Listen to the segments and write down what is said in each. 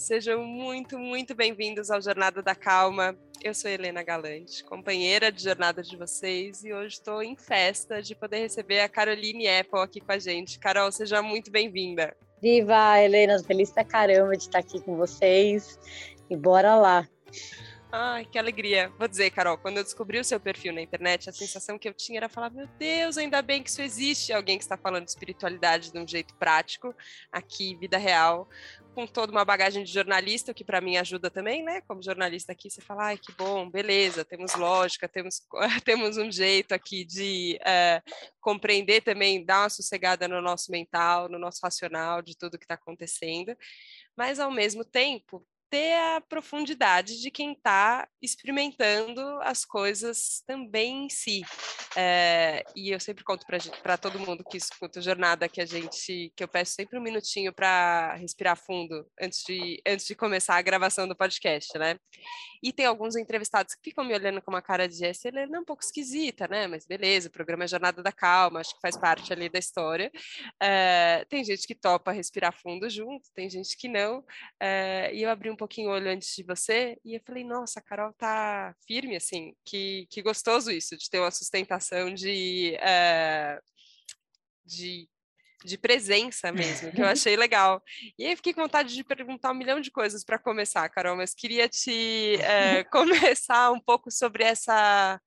sejam muito, muito bem-vindos ao Jornada da Calma. Eu sou Helena Galante, companheira de jornada de vocês, e hoje estou em festa de poder receber a Caroline Apple aqui com a gente. Carol, seja muito bem-vinda. Viva, Helena, feliz pra caramba de estar aqui com vocês. E bora lá. Ai, que alegria. Vou dizer, Carol, quando eu descobri o seu perfil na internet, a sensação que eu tinha era falar: meu Deus, ainda bem que isso existe. Alguém que está falando de espiritualidade de um jeito prático, aqui, vida real, com toda uma bagagem de jornalista, o que para mim ajuda também, né? Como jornalista aqui, você fala: ai, que bom, beleza, temos lógica, temos, temos um jeito aqui de é, compreender também, dar uma sossegada no nosso mental, no nosso racional, de tudo que está acontecendo. Mas, ao mesmo tempo, ter a profundidade de quem está experimentando as coisas também em si. É, e eu sempre conto para todo mundo que escuta a jornada que a gente, que eu peço sempre um minutinho para respirar fundo antes de, antes de começar a gravação do podcast, né? E tem alguns entrevistados que ficam me olhando com uma cara de essa, ele é um pouco esquisita, né? Mas beleza, o programa é Jornada da Calma, acho que faz parte ali da história. É, tem gente que topa respirar fundo junto, tem gente que não. É, e eu abri um pouquinho o olho antes de você e eu falei, nossa, a Carol tá firme, assim, que, que gostoso isso, de ter uma sustentação de, é, de, de presença mesmo, que eu achei legal. E aí fiquei com vontade de perguntar um milhão de coisas para começar, Carol, mas queria te é, começar um pouco sobre essa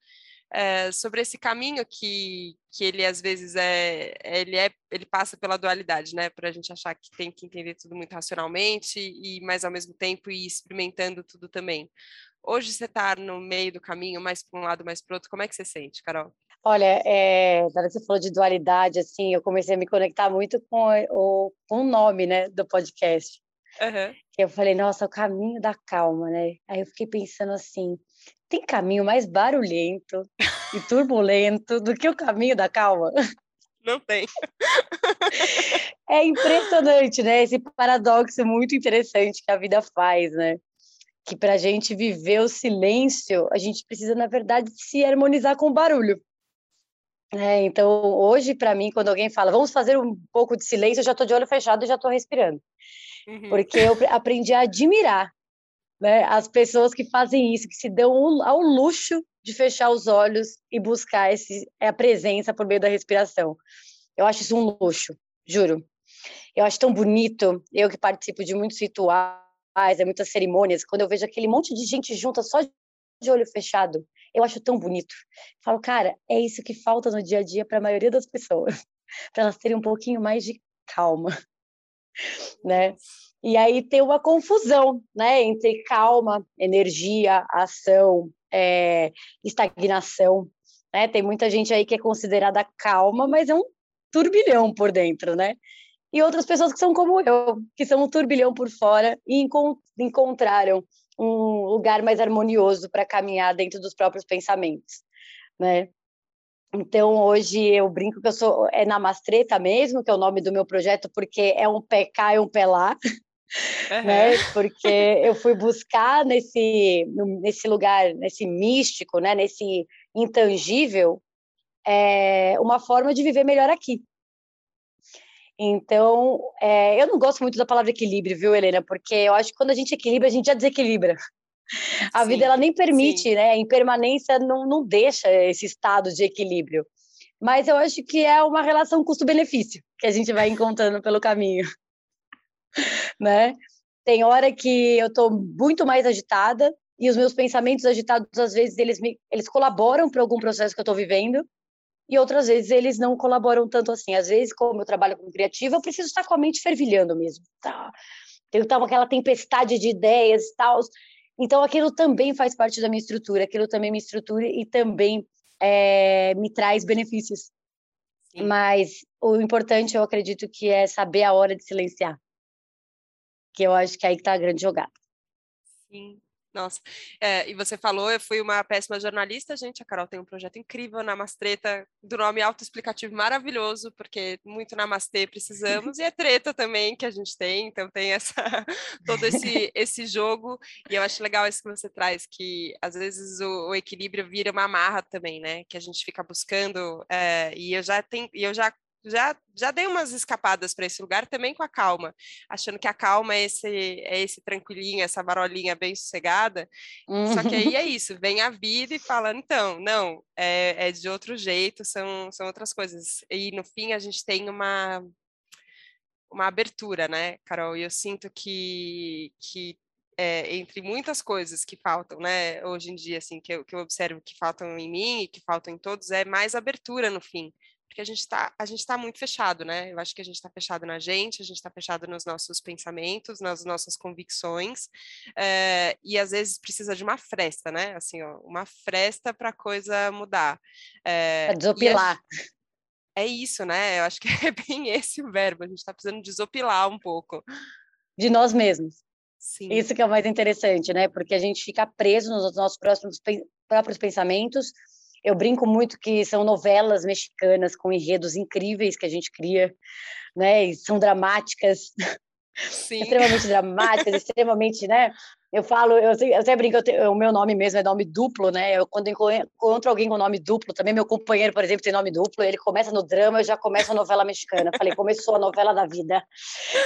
é, sobre esse caminho que, que ele às vezes é ele é ele passa pela dualidade, né? Para a gente achar que tem que entender tudo muito racionalmente e mas ao mesmo tempo ir experimentando tudo também. Hoje você está no meio do caminho, mais para um lado, mais para outro. Como é que você sente, Carol? Olha, é, na você falou de dualidade, assim, eu comecei a me conectar muito com o, com o nome, né, do podcast. Uhum. Eu falei, nossa, o caminho da calma, né? Aí eu fiquei pensando assim, tem caminho mais barulhento e turbulento do que o caminho da calma? Não tem. É impressionante, né? Esse paradoxo muito interessante que a vida faz, né? Que para a gente viver o silêncio, a gente precisa, na verdade, se harmonizar com o barulho. É, então, hoje, para mim, quando alguém fala, vamos fazer um pouco de silêncio, eu já estou de olho fechado e já estou respirando. Uhum. Porque eu aprendi a admirar né? As pessoas que fazem isso, que se dão ao luxo de fechar os olhos e buscar esse, a presença por meio da respiração. Eu acho isso um luxo, juro. Eu acho tão bonito, eu que participo de muitos rituais, é muitas cerimônias, quando eu vejo aquele monte de gente junta só de olho fechado, eu acho tão bonito. Falo, cara, é isso que falta no dia a dia para a maioria das pessoas, para elas terem um pouquinho mais de calma, né? E aí tem uma confusão, né, entre calma, energia, ação, é, estagnação, né? Tem muita gente aí que é considerada calma, mas é um turbilhão por dentro, né? E outras pessoas que são como eu, que são um turbilhão por fora e encont encontraram um lugar mais harmonioso para caminhar dentro dos próprios pensamentos, né? Então, hoje eu brinco que eu sou é Namastreta mesmo, que é o nome do meu projeto, porque é um pé cá e um pé lá, uhum. né? Porque eu fui buscar nesse, nesse lugar, nesse místico, né? Nesse intangível, é, uma forma de viver melhor aqui. Então, é, eu não gosto muito da palavra equilíbrio, viu, Helena? Porque eu acho que quando a gente equilibra, a gente já desequilibra. A sim, vida ela nem permite, sim. né? A impermanência não, não deixa esse estado de equilíbrio. Mas eu acho que é uma relação custo-benefício que a gente vai encontrando pelo caminho né? Tem hora que eu estou muito mais agitada e os meus pensamentos agitados, às vezes, eles, me, eles colaboram para algum processo que eu estou vivendo e outras vezes eles não colaboram tanto assim. Às vezes, como eu trabalho com criativo, eu preciso estar com a mente fervilhando mesmo. Tá? Tem aquela tempestade de ideias e tal. Então, aquilo também faz parte da minha estrutura, aquilo também me estrutura e também é, me traz benefícios. Sim. Mas o importante, eu acredito, que é saber a hora de silenciar que eu acho que aí está a grande jogada. Sim, nossa. É, e você falou, eu fui uma péssima jornalista, gente. A Carol tem um projeto incrível, Namastreta, do nome autoexplicativo maravilhoso, porque muito Namastê precisamos, e é treta também que a gente tem, então tem essa, todo esse, esse jogo. E eu acho legal isso que você traz, que às vezes o, o equilíbrio vira uma amarra também, né? Que a gente fica buscando, é, e eu já tenho, e eu já já, já dei umas escapadas para esse lugar também com a calma, achando que a calma é esse, é esse tranquilinho, essa varolinha bem sossegada. Só que aí é isso, vem a vida e fala, então, não, é, é de outro jeito, são, são outras coisas. E no fim a gente tem uma uma abertura, né, Carol? E eu sinto que, que é, entre muitas coisas que faltam, né, hoje em dia, assim, que eu, que eu observo que faltam em mim e que faltam em todos, é mais abertura no fim. Porque a gente está a gente tá muito fechado, né? Eu acho que a gente está fechado na gente, a gente está fechado nos nossos pensamentos, nas nossas convicções, é, e às vezes precisa de uma fresta, né? Assim, ó, uma fresta para a coisa mudar. É, desopilar. É isso, né? Eu acho que é bem esse o verbo. A gente está precisando desopilar um pouco. De nós mesmos. Sim. Isso que é o mais interessante, né? Porque a gente fica preso nos nossos próximos, próprios pensamentos. Eu brinco muito que são novelas mexicanas com enredos incríveis que a gente cria, né? E são dramáticas, Sim. extremamente dramáticas, extremamente, né? Eu falo, eu, eu até brinco, eu tenho, o meu nome mesmo é nome duplo, né? Eu, quando encontro alguém com nome duplo, também meu companheiro, por exemplo, tem nome duplo, ele começa no drama, eu já começo a novela mexicana. Falei, começou a novela da vida.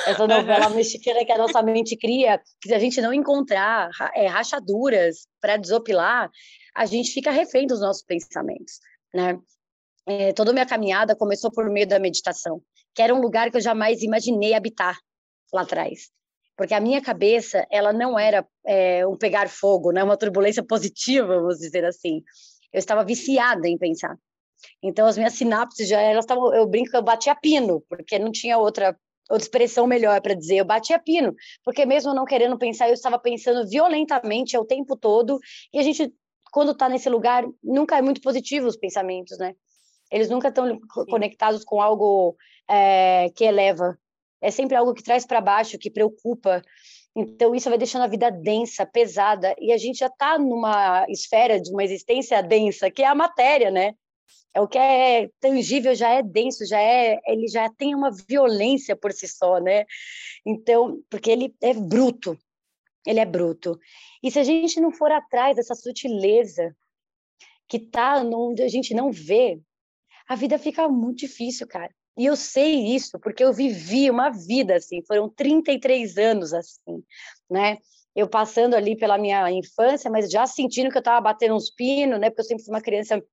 Essa novela mexicana que a nossa mente cria, que se a gente não encontrar é, rachaduras para desopilar, a gente fica refém dos nossos pensamentos, né? É, toda a minha caminhada começou por meio da meditação, que era um lugar que eu jamais imaginei habitar lá atrás porque a minha cabeça ela não era é, um pegar fogo, né, uma turbulência positiva, vamos dizer assim. Eu estava viciada em pensar. Então as minhas sinapses já elas estavam, eu brinco que eu batia pino, porque não tinha outra outra expressão melhor para dizer, eu batia pino, porque mesmo não querendo pensar, eu estava pensando violentamente o tempo todo, e a gente quando está nesse lugar, nunca é muito positivo os pensamentos, né? Eles nunca estão conectados com algo é, que eleva é sempre algo que traz para baixo, que preocupa. Então, isso vai deixando a vida densa, pesada, e a gente já está numa esfera de uma existência densa, que é a matéria, né? É o que é tangível já é denso, já é, ele já tem uma violência por si só, né? Então, porque ele é bruto, ele é bruto. E se a gente não for atrás dessa sutileza que está onde a gente não vê, a vida fica muito difícil, cara. E eu sei isso porque eu vivi uma vida assim, foram 33 anos assim, né? Eu passando ali pela minha infância, mas já sentindo que eu estava batendo uns pinos, né? Porque eu sempre fui uma criança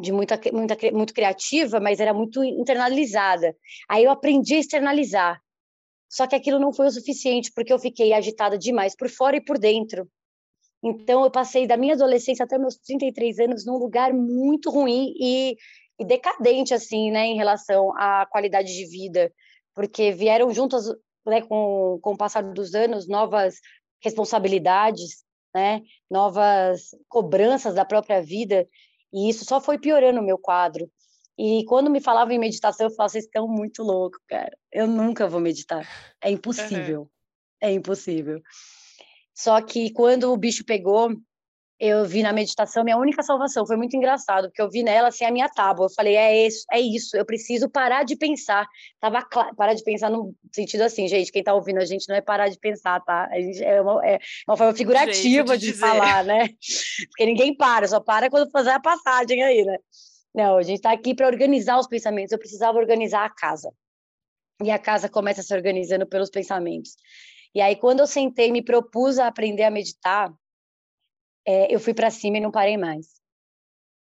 de muita, muita, muito criativa, mas era muito internalizada. Aí eu aprendi a externalizar. Só que aquilo não foi o suficiente, porque eu fiquei agitada demais por fora e por dentro. Então, eu passei da minha adolescência até meus 33 anos num lugar muito ruim e e decadente, assim, né, em relação à qualidade de vida, porque vieram juntas, né, com, com o passar dos anos, novas responsabilidades, né, novas cobranças da própria vida, e isso só foi piorando o meu quadro. E quando me falavam em meditação, eu falava, vocês estão muito loucos, cara. Eu nunca vou meditar. É impossível. Uhum. É impossível. Só que quando o bicho pegou, eu vi na meditação minha única salvação. Foi muito engraçado, porque eu vi nela assim a minha tábua. Eu falei, é isso, é isso, eu preciso parar de pensar. Tava claro, parar de pensar no sentido assim, gente, quem tá ouvindo a gente não é parar de pensar, tá? É, uma, é uma forma figurativa de, falar, né? Porque ninguém para, só para quando fazer a passagem aí, né? Não, a gente tá aqui para organizar os pensamentos. Eu precisava organizar a casa. E a casa começa se organizando pelos pensamentos. E aí, quando eu sentei e me propus a aprender a meditar, é, eu fui para cima e não parei mais.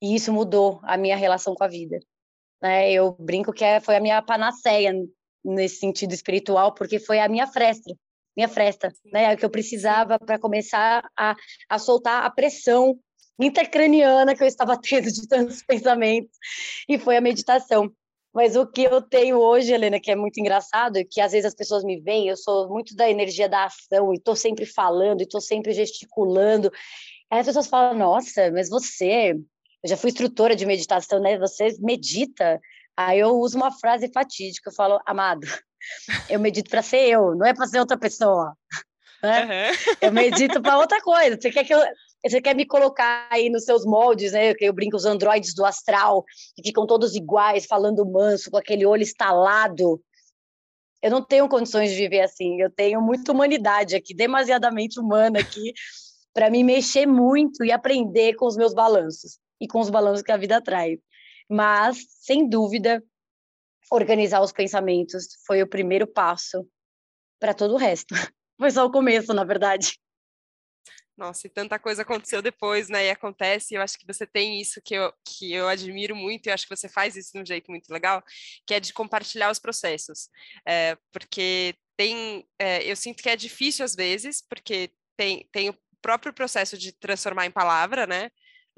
E isso mudou a minha relação com a vida. Né? Eu brinco que é, foi a minha panaceia nesse sentido espiritual, porque foi a minha fresta, minha fresta, né? O que eu precisava para começar a, a soltar a pressão intercraniana que eu estava tendo de tantos pensamentos, e foi a meditação. Mas o que eu tenho hoje, Helena, que é muito engraçado, é que às vezes as pessoas me veem, eu sou muito da energia da ação, e estou sempre falando, e estou sempre gesticulando, Aí as pessoas falam, nossa, mas você, eu já fui instrutora de meditação, né? Você medita. Aí eu uso uma frase fatídica, eu falo, amado, eu medito para ser eu, não é para ser outra pessoa. Né? Uhum. Eu medito para outra coisa. Você quer que eu, você quer me colocar aí nos seus moldes, né? Eu brinco os androides do astral, que ficam todos iguais, falando manso, com aquele olho estalado. Eu não tenho condições de viver assim. Eu tenho muita humanidade aqui, demasiadamente humana aqui, para me mexer muito e aprender com os meus balanços e com os balanços que a vida traz. Mas, sem dúvida, organizar os pensamentos foi o primeiro passo para todo o resto. Foi só o começo, na verdade. Nossa, e tanta coisa aconteceu depois, né? E acontece, e eu acho que você tem isso que eu, que eu admiro muito, e eu acho que você faz isso de um jeito muito legal, que é de compartilhar os processos. É, porque tem. É, eu sinto que é difícil às vezes, porque tem, tem próprio processo de transformar em palavra, né?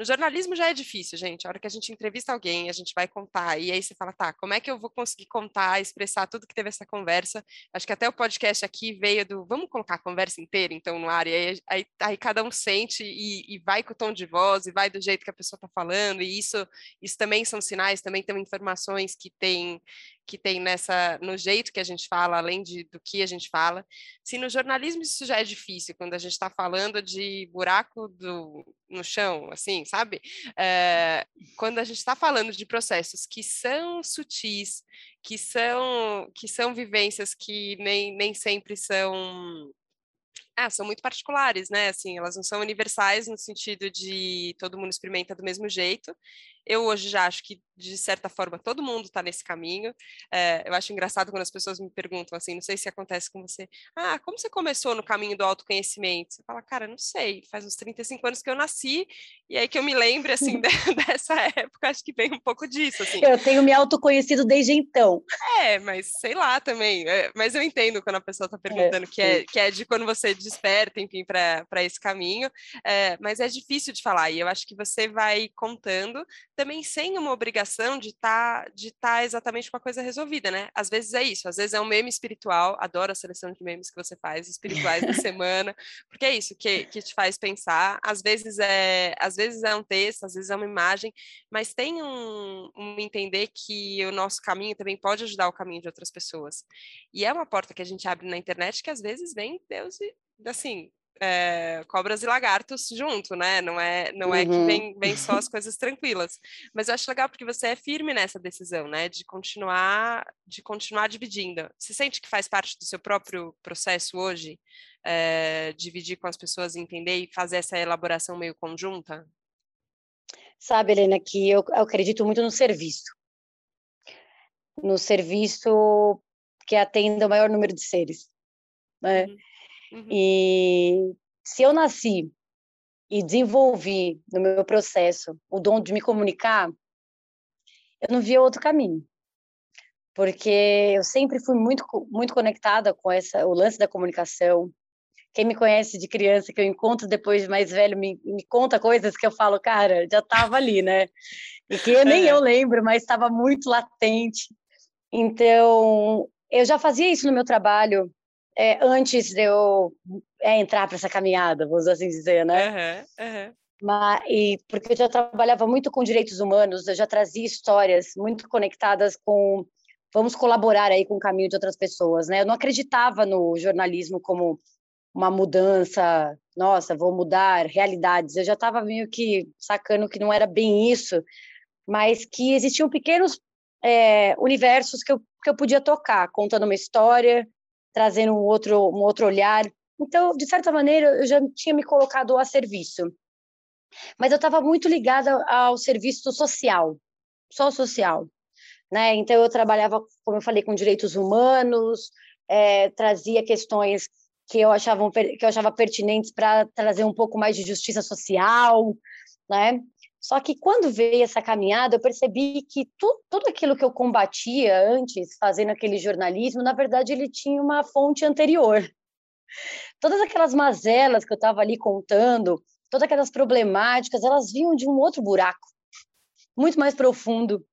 No jornalismo já é difícil, gente. A hora que a gente entrevista alguém, a gente vai contar, e aí você fala, tá, como é que eu vou conseguir contar, expressar tudo que teve essa conversa? Acho que até o podcast aqui veio do vamos colocar a conversa inteira, então, no ar, e aí, aí, aí cada um sente e, e, vai com o tom de voz, e vai do jeito que a pessoa está falando, e isso, isso também são sinais, também tem informações que tem que tem nessa no jeito que a gente fala, além de, do que a gente fala. Se no jornalismo isso já é difícil, quando a gente está falando de buraco do, no chão, assim, sabe? É, quando a gente está falando de processos que são sutis, que são que são vivências que nem, nem sempre são ah, são muito particulares, né? Assim, elas não são universais no sentido de todo mundo experimenta do mesmo jeito. Eu hoje já acho que, de certa forma, todo mundo está nesse caminho. É, eu acho engraçado quando as pessoas me perguntam assim, não sei se acontece com você, ah, como você começou no caminho do autoconhecimento? Você fala, cara, não sei, faz uns 35 anos que eu nasci, e aí que eu me lembre, assim, dessa época, acho que vem um pouco disso, assim. Eu tenho me autoconhecido desde então. É, mas sei lá também, é, mas eu entendo quando a pessoa está é, perguntando é, que, é, que é de quando você desperta, enfim, para esse caminho, é, mas é difícil de falar, e eu acho que você vai contando também sem uma obrigação de estar tá, de tá exatamente com a coisa resolvida, né? Às vezes é isso, às vezes é um meme espiritual, adoro a seleção de memes que você faz, espirituais da semana, porque é isso que, que te faz pensar, às vezes é às vezes é um texto, às vezes é uma imagem, mas tem um, um entender que o nosso caminho também pode ajudar o caminho de outras pessoas. E é uma porta que a gente abre na internet que às vezes vem Deus e assim, é, cobras e lagartos junto, né? Não é, não é que uhum. vem, vem só as coisas tranquilas. Mas eu acho legal porque você é firme nessa decisão, né? De continuar, de continuar dividindo. Você sente que faz parte do seu próprio processo hoje, é, dividir com as pessoas, entender e fazer essa elaboração meio conjunta? Sabe, Helena, que eu, eu acredito muito no serviço. No serviço que atenda o maior número de seres. Né? Uhum. Uhum. E se eu nasci e desenvolvi no meu processo o dom de me comunicar, eu não via outro caminho. Porque eu sempre fui muito muito conectada com essa o lance da comunicação. Quem me conhece de criança, que eu encontro depois de mais velho, me, me conta coisas que eu falo, cara, já estava ali, né? E que nem é. eu lembro, mas estava muito latente. Então, eu já fazia isso no meu trabalho, é, antes de eu é, entrar para essa caminhada, vamos assim dizer, né? Uhum, uhum. Mas, e, porque eu já trabalhava muito com direitos humanos, eu já trazia histórias muito conectadas com vamos colaborar aí com o caminho de outras pessoas, né? Eu não acreditava no jornalismo como uma mudança, nossa, vou mudar realidades. Eu já estava meio que sacando que não era bem isso, mas que existiam pequenos é, universos que eu, que eu podia tocar, contando uma história, trazendo um outro, um outro olhar. Então, de certa maneira, eu já tinha me colocado a serviço. Mas eu estava muito ligada ao serviço social, só social. Né? Então, eu trabalhava, como eu falei, com direitos humanos, é, trazia questões que eu, achava, que eu achava pertinentes para trazer um pouco mais de justiça social, né? Só que quando veio essa caminhada, eu percebi que tu, tudo aquilo que eu combatia antes, fazendo aquele jornalismo, na verdade, ele tinha uma fonte anterior. Todas aquelas mazelas que eu estava ali contando, todas aquelas problemáticas, elas vinham de um outro buraco, muito mais profundo,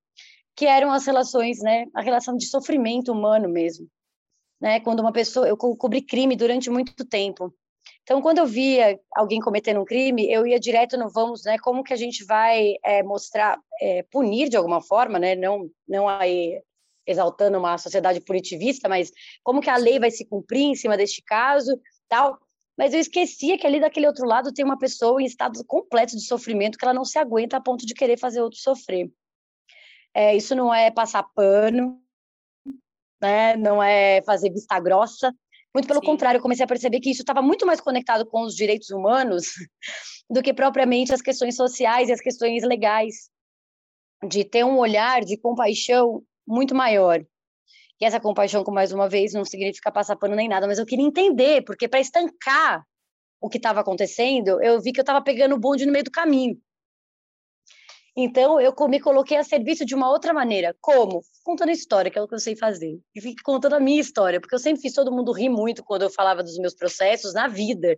que eram as relações, né? A relação de sofrimento humano mesmo. Né? Quando uma pessoa, eu cobri crime durante muito tempo. Então, quando eu via alguém cometendo um crime, eu ia direto no vamos, né? Como que a gente vai é, mostrar, é, punir de alguma forma, né? Não, não aí exaltando uma sociedade punitivista, mas como que a lei vai se cumprir em cima deste caso, tal. Mas eu esquecia que ali daquele outro lado tem uma pessoa em estado completo de sofrimento que ela não se aguenta a ponto de querer fazer outro sofrer. É, isso não é passar pano, né? Não é fazer vista grossa, muito pelo Sim. contrário, eu comecei a perceber que isso estava muito mais conectado com os direitos humanos do que propriamente as questões sociais e as questões legais. De ter um olhar de compaixão muito maior. E essa compaixão, com mais uma vez, não significa passar pano nem nada, mas eu queria entender, porque para estancar o que estava acontecendo, eu vi que eu estava pegando o bonde no meio do caminho. Então, eu me coloquei a serviço de uma outra maneira. Como? Contando história, que é o que eu sei fazer. E contando a minha história, porque eu sempre fiz todo mundo rir muito quando eu falava dos meus processos na vida.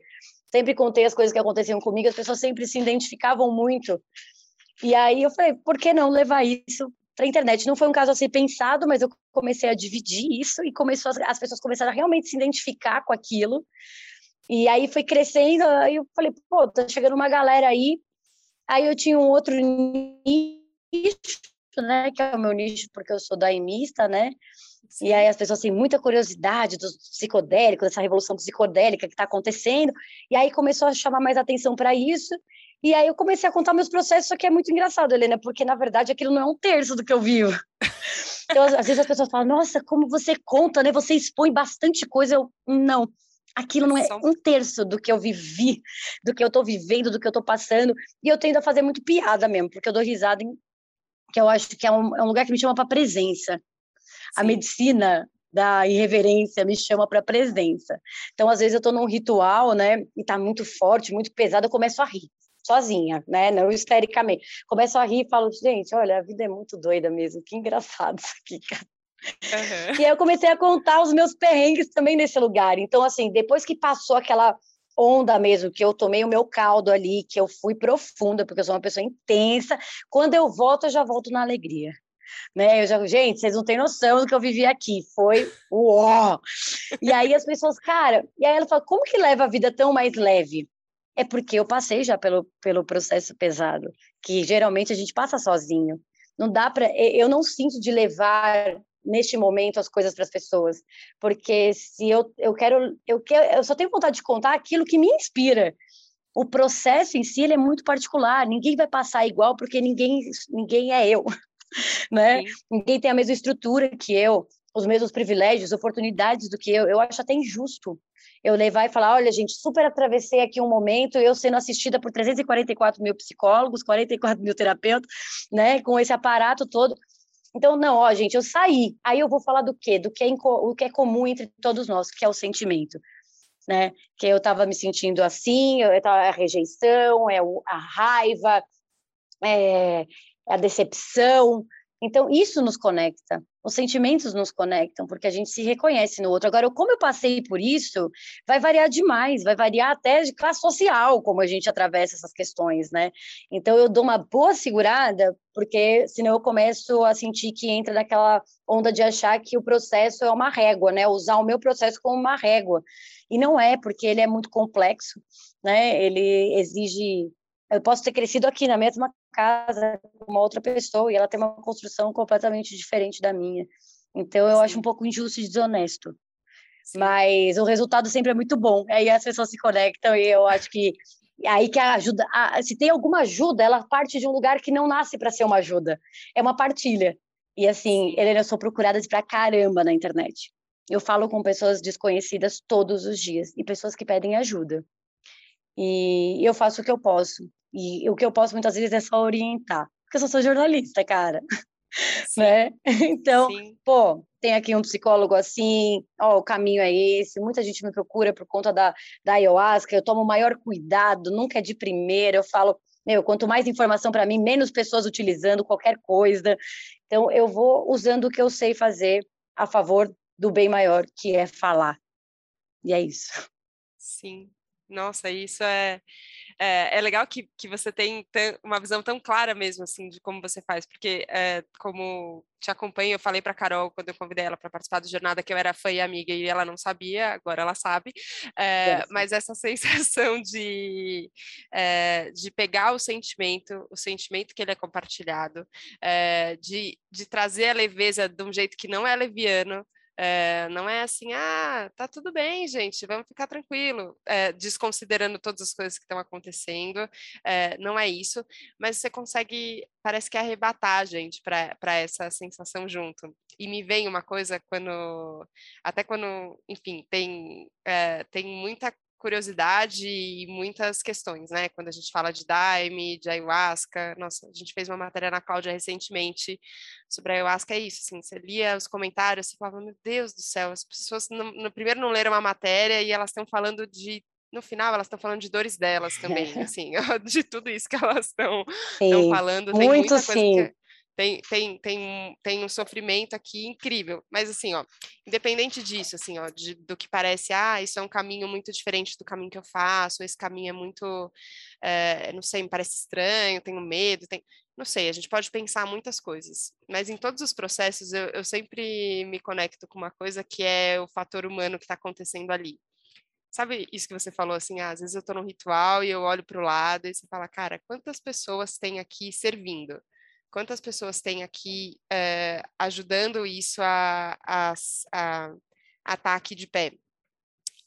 Sempre contei as coisas que aconteciam comigo, as pessoas sempre se identificavam muito. E aí eu falei, por que não levar isso para a internet? Não foi um caso a ser pensado, mas eu comecei a dividir isso e começou as pessoas começaram a realmente se identificar com aquilo. E aí foi crescendo, aí eu falei, pô, tá chegando uma galera aí Aí eu tinha um outro nicho, né, que é o meu nicho porque eu sou daimista, né? Sim. E aí as pessoas têm muita curiosidade dos psicodélicos, dessa revolução psicodélica que está acontecendo. E aí começou a chamar mais atenção para isso. E aí eu comecei a contar meus processos, só que é muito engraçado, Helena, porque na verdade aquilo não é um terço do que eu vivo. Então, às vezes as pessoas falam, nossa, como você conta, né? Você expõe bastante coisa. Eu, não aquilo não é um terço do que eu vivi, do que eu tô vivendo, do que eu tô passando. E eu tendo a fazer muito piada mesmo, porque eu dou risada em que eu acho que é um, é um lugar que me chama para presença. Sim. A medicina da irreverência me chama para presença. Então, às vezes eu tô num ritual, né, e tá muito forte, muito pesado, eu começo a rir sozinha, né? Não histericamente. Começo a rir e falo, gente, olha, a vida é muito doida mesmo, que engraçado isso aqui, cara. Uhum. E aí eu comecei a contar os meus perrengues também nesse lugar. Então, assim, depois que passou aquela onda mesmo, que eu tomei o meu caldo ali, que eu fui profunda, porque eu sou uma pessoa intensa, quando eu volto, eu já volto na alegria. Né? Eu já, gente, vocês não têm noção do que eu vivi aqui. Foi uó! E aí as pessoas, cara, e aí ela fala, como que leva a vida tão mais leve? É porque eu passei já pelo, pelo processo pesado, que geralmente a gente passa sozinho. Não dá para, eu não sinto de levar neste momento as coisas para as pessoas, porque se eu, eu quero eu quero eu só tenho vontade de contar aquilo que me inspira. O processo em si ele é muito particular, ninguém vai passar igual porque ninguém ninguém é eu, né? Sim. Ninguém tem a mesma estrutura que eu, os mesmos privilégios, oportunidades do que eu. Eu acho até injusto eu levar e falar, olha, gente, super atravessei aqui um momento, eu sendo assistida por 344 mil psicólogos, 44 mil terapeutas, né, com esse aparato todo, então, não, ó, gente, eu saí. Aí eu vou falar do quê? Do que é, o que é comum entre todos nós, que é o sentimento. Né? Que eu estava me sentindo assim, eu tava, a rejeição, é a raiva, é a decepção. Então, isso nos conecta os sentimentos nos conectam, porque a gente se reconhece no outro. Agora, como eu passei por isso, vai variar demais, vai variar até de classe social, como a gente atravessa essas questões, né? Então, eu dou uma boa segurada, porque senão eu começo a sentir que entra naquela onda de achar que o processo é uma régua, né? Usar o meu processo como uma régua. E não é, porque ele é muito complexo, né? Ele exige eu posso ter crescido aqui na mesma casa com uma outra pessoa e ela tem uma construção completamente diferente da minha. Então eu Sim. acho um pouco injusto e desonesto. Sim. Mas o resultado sempre é muito bom. Aí as pessoas se conectam e eu acho que aí que a ajuda, a, se tem alguma ajuda, ela parte de um lugar que não nasce para ser uma ajuda. É uma partilha. E assim, Helena, eu sou procurada pra caramba na internet. Eu falo com pessoas desconhecidas todos os dias e pessoas que pedem ajuda. E eu faço o que eu posso. E o que eu posso muitas vezes é só orientar, porque eu só sou jornalista, cara. Sim. né? Então, Sim. pô, tem aqui um psicólogo assim, ó, o caminho é esse. Muita gente me procura por conta da, da ayahuasca, eu tomo o maior cuidado, nunca é de primeira. Eu falo, meu, quanto mais informação para mim, menos pessoas utilizando qualquer coisa. Então, eu vou usando o que eu sei fazer a favor do bem maior, que é falar. E é isso. Sim. Nossa, isso é é, é legal que, que você tem uma visão tão clara mesmo, assim, de como você faz, porque é, como te acompanho, eu falei para Carol, quando eu convidei ela para participar do Jornada, que eu era fã e amiga, e ela não sabia, agora ela sabe, é, mas essa sensação de, é, de pegar o sentimento, o sentimento que ele é compartilhado, de, de trazer a leveza de um jeito que não é leviano, é, não é assim, ah, tá tudo bem, gente, vamos ficar tranquilo, é, desconsiderando todas as coisas que estão acontecendo, é, não é isso, mas você consegue, parece que arrebatar a gente para essa sensação junto. E me vem uma coisa quando, até quando, enfim, tem, tem muita curiosidade e muitas questões, né? Quando a gente fala de daime, de ayahuasca, nossa, a gente fez uma matéria na Cláudia recentemente sobre a ayahuasca, é isso, assim, você lia os comentários, você falava, meu Deus do céu, as pessoas no, no primeiro não leram uma matéria e elas estão falando de no final elas estão falando de dores delas também, assim, de tudo isso que elas estão falando. Tem muito muita coisa sim. que tem, tem, tem, tem um sofrimento aqui incrível. Mas assim, ó, independente disso, assim, ó, de, do que parece, ah, isso é um caminho muito diferente do caminho que eu faço, esse caminho é muito, é, não sei, me parece estranho, tenho medo, tem, não sei, a gente pode pensar muitas coisas, mas em todos os processos eu, eu sempre me conecto com uma coisa que é o fator humano que está acontecendo ali. Sabe isso que você falou assim, ah, às vezes eu estou num ritual e eu olho para o lado e você fala, cara, quantas pessoas tem aqui servindo? Quantas pessoas tem aqui é, ajudando isso a estar tá aqui de pé.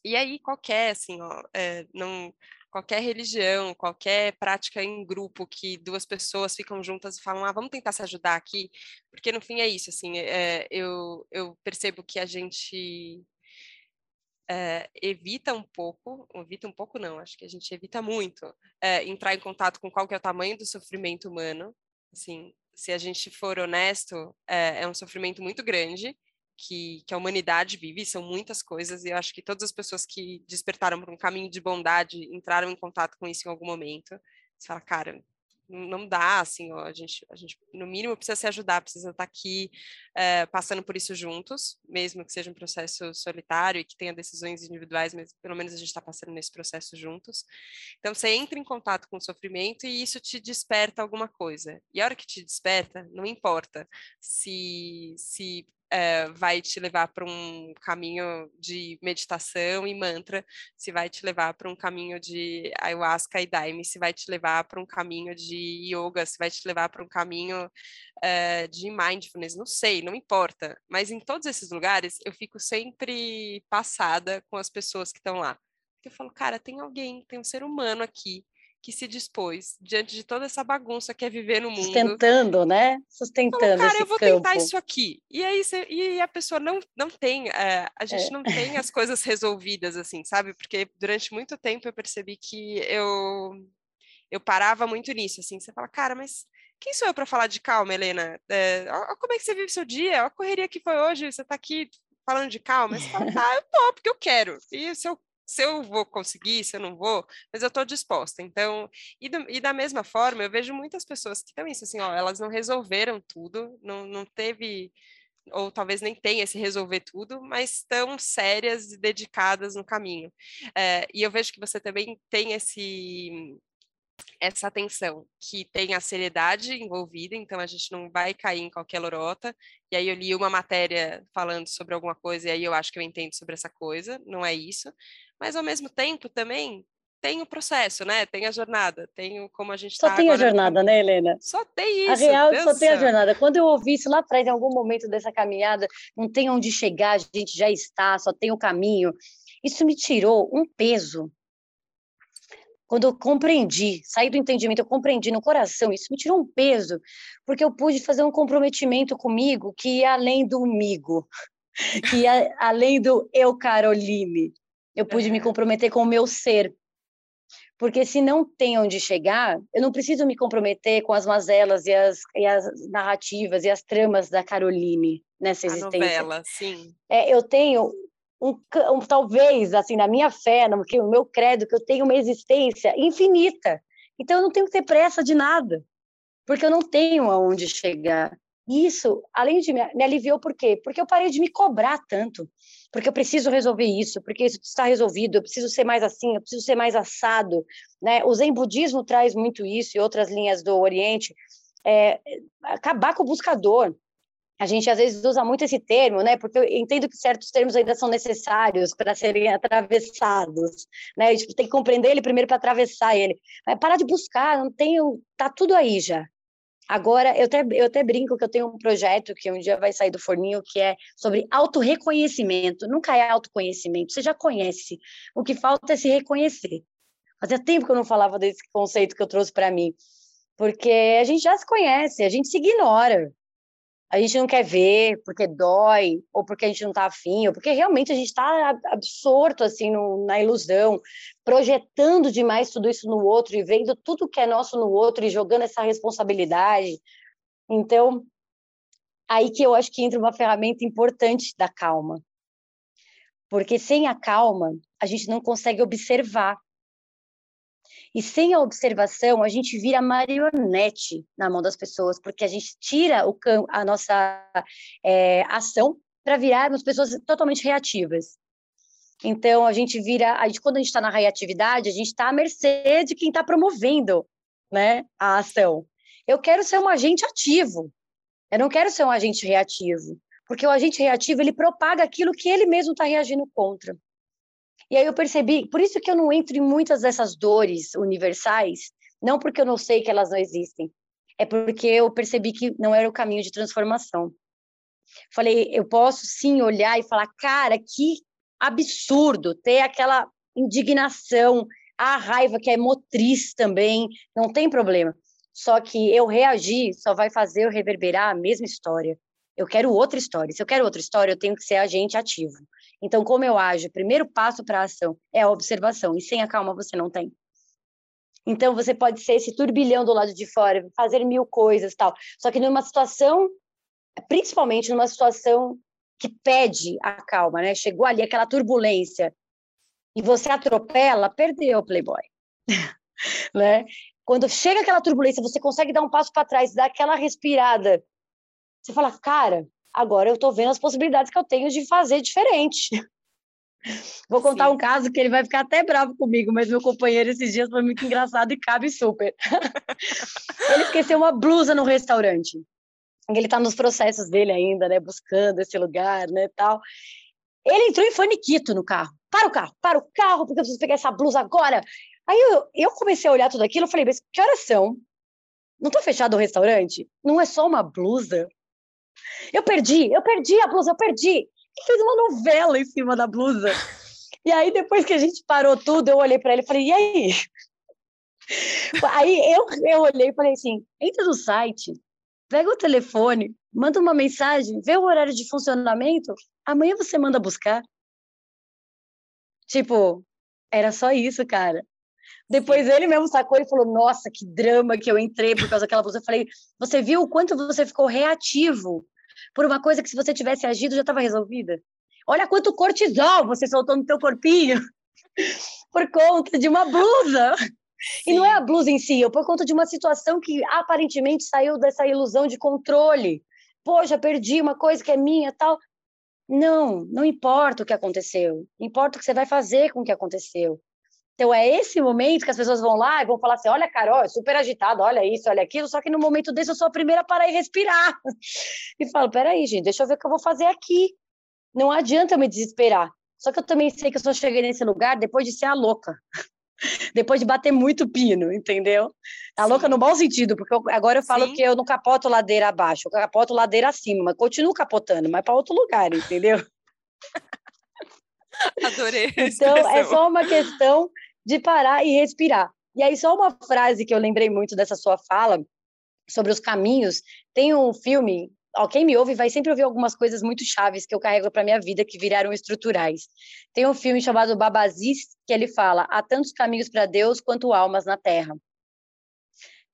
E aí, qualquer, assim, ó, é, não, qualquer religião, qualquer prática em grupo que duas pessoas ficam juntas e falam, ah, vamos tentar se ajudar aqui, porque no fim é isso, assim, é, eu, eu percebo que a gente é, evita um pouco, evita um pouco não, acho que a gente evita muito é, entrar em contato com qual que é o tamanho do sofrimento humano, assim, se a gente for honesto, é, é um sofrimento muito grande que, que, a humanidade vive, são muitas coisas, e eu acho que todas as pessoas que despertaram para um caminho de bondade entraram em contato com isso em algum momento. Você fala, cara, não dá, assim, ó, a, gente, a gente, no mínimo, precisa se ajudar, precisa estar aqui é, passando por isso juntos, mesmo que seja um processo solitário e que tenha decisões individuais, mas pelo menos a gente está passando nesse processo juntos. Então, você entra em contato com o sofrimento e isso te desperta alguma coisa. E a hora que te desperta, não importa se, se é, vai te levar para um caminho de meditação e mantra, se vai te levar para um caminho de ayahuasca e daime, se vai te levar para um caminho de yoga, se vai te levar para um caminho é, de mindfulness, não sei, não importa. Mas em todos esses lugares eu fico sempre passada com as pessoas que estão lá. Eu falo, cara, tem alguém, tem um ser humano aqui que se dispôs, diante de toda essa bagunça que é viver no mundo. Sustentando, né? Sustentando. Falou, cara, eu vou campo. tentar isso aqui. E aí você, e a pessoa não, não tem, é, a gente é. não tem as coisas resolvidas, assim, sabe? Porque durante muito tempo eu percebi que eu, eu parava muito nisso, assim. Você fala, cara, mas quem sou eu para falar de calma, Helena? É, ó, como é que você vive seu dia? A correria que foi hoje, você está aqui falando de calma. Você fala, ah, eu tô, porque eu quero. E se eu se eu vou conseguir, se eu não vou, mas eu estou disposta. Então, e, do, e, da mesma forma, eu vejo muitas pessoas que isso, assim, ó, elas não resolveram tudo, não, não teve, ou talvez nem tenha esse resolver tudo, mas estão sérias e dedicadas no caminho. É, e eu vejo que você também tem esse essa atenção, que tem a seriedade envolvida, então a gente não vai cair em qualquer lorota. E aí eu li uma matéria falando sobre alguma coisa, e aí eu acho que eu entendo sobre essa coisa, não é isso mas ao mesmo tempo também tem o processo, né? Tem a jornada, tem o, como a gente Só tá tem a jornada, né, Helena? Só tem isso. A real Deus só tem a jornada. Quando eu ouvi isso lá atrás, em algum momento dessa caminhada, não tem onde chegar, a gente já está, só tem o caminho. Isso me tirou um peso. Quando eu compreendi, saí do entendimento, eu compreendi no coração, isso me tirou um peso, porque eu pude fazer um comprometimento comigo que ia além do migo, que ia além do eu, Caroline eu pude me comprometer com o meu ser. Porque se não tem onde chegar, eu não preciso me comprometer com as mazelas e as, e as narrativas e as tramas da Caroline nessa existência. A novela, sim. É, eu tenho um, um, talvez, assim, na minha fé, no, no meu credo, que eu tenho uma existência infinita. Então, eu não tenho que ter pressa de nada, porque eu não tenho aonde chegar. Isso, além de me, me aliviou, por quê? Porque eu parei de me cobrar tanto porque eu preciso resolver isso, porque isso está resolvido, eu preciso ser mais assim, eu preciso ser mais assado, né? O Zen budismo traz muito isso e outras linhas do Oriente, é, acabar com o buscador. A gente às vezes usa muito esse termo, né? Porque eu entendo que certos termos ainda são necessários para serem atravessados, né? A gente tem que compreender ele primeiro para atravessar ele. Mas parar de buscar, não tenho, tá tudo aí já. Agora, eu até, eu até brinco que eu tenho um projeto que um dia vai sair do forninho, que é sobre autorreconhecimento. Nunca é autoconhecimento, você já conhece. O que falta é se reconhecer. Fazia tempo que eu não falava desse conceito que eu trouxe para mim. Porque a gente já se conhece, a gente se ignora. A gente não quer ver porque dói, ou porque a gente não está afim, ou porque realmente a gente está absorto assim no, na ilusão, projetando demais tudo isso no outro e vendo tudo que é nosso no outro e jogando essa responsabilidade. Então, aí que eu acho que entra uma ferramenta importante da calma. Porque sem a calma, a gente não consegue observar e sem a observação, a gente vira marionete na mão das pessoas, porque a gente tira o a nossa é, ação para virarmos pessoas totalmente reativas. Então, a gente vira, a gente, quando a gente está na reatividade, a gente está à mercê de quem está promovendo né, a ação. Eu quero ser um agente ativo, eu não quero ser um agente reativo, porque o agente reativo ele propaga aquilo que ele mesmo está reagindo contra. E aí eu percebi, por isso que eu não entro em muitas dessas dores universais, não porque eu não sei que elas não existem, é porque eu percebi que não era o caminho de transformação. Falei, eu posso sim olhar e falar, cara, que absurdo ter aquela indignação, a raiva que é motriz também, não tem problema. Só que eu reagir só vai fazer eu reverberar a mesma história. Eu quero outra história. Se eu quero outra história, eu tenho que ser agente ativo. Então, como eu ajo? O primeiro passo para a ação é a observação, e sem a calma você não tem. Então, você pode ser esse turbilhão do lado de fora, fazer mil coisas tal. Só que numa situação, principalmente numa situação que pede a calma, né? Chegou ali aquela turbulência e você atropela, perdeu o Playboy. né? Quando chega aquela turbulência, você consegue dar um passo para trás, dar aquela respirada. Você fala, cara, agora eu estou vendo as possibilidades que eu tenho de fazer diferente. Vou contar Sim. um caso que ele vai ficar até bravo comigo, mas meu companheiro esses dias foi muito engraçado e cabe super. ele esqueceu uma blusa no restaurante. Ele está nos processos dele ainda, né, buscando esse lugar, né, tal. Ele entrou em faniquito no carro. Para o carro, para o carro, porque eu preciso pegar essa blusa agora. Aí eu, eu comecei a olhar tudo aquilo, eu falei, mas que horas são? Não está fechado o restaurante? Não é só uma blusa? Eu perdi, eu perdi a blusa, eu perdi. Ele fez uma novela em cima da blusa. E aí, depois que a gente parou tudo, eu olhei para ele e falei, e aí? Aí eu, eu olhei e falei assim: entra no site, pega o telefone, manda uma mensagem, vê o horário de funcionamento, amanhã você manda buscar. Tipo, era só isso, cara. Depois ele mesmo sacou e falou: Nossa, que drama que eu entrei por causa daquela blusa. Eu falei: Você viu o quanto você ficou reativo por uma coisa que se você tivesse agido já estava resolvida. Olha quanto cortisol você soltou no teu corpinho por conta de uma blusa. Sim. E não é a blusa em si, é por conta de uma situação que aparentemente saiu dessa ilusão de controle. Poxa, perdi uma coisa que é minha, tal. Não, não importa o que aconteceu. Importa o que você vai fazer com o que aconteceu. Então é esse momento que as pessoas vão lá e vão falar assim: olha, Carol, é super agitada, olha isso, olha aquilo, só que no momento desse eu sou a primeira a parar e respirar. E falo: peraí, gente, deixa eu ver o que eu vou fazer aqui. Não adianta eu me desesperar. Só que eu também sei que eu só cheguei nesse lugar depois de ser a louca. depois de bater muito pino, entendeu? A louca no bom sentido, porque eu, agora eu falo Sim. que eu não capoto ladeira abaixo, eu capoto ladeira acima, mas continuo capotando, mas para outro lugar, entendeu? Adorei. Então, é só uma questão de parar e respirar. E aí, só uma frase que eu lembrei muito dessa sua fala sobre os caminhos. Tem um filme, ó, quem me ouve vai sempre ouvir algumas coisas muito chaves que eu carrego para minha vida que viraram estruturais. Tem um filme chamado Babazis que ele fala: há tantos caminhos para Deus quanto almas na Terra.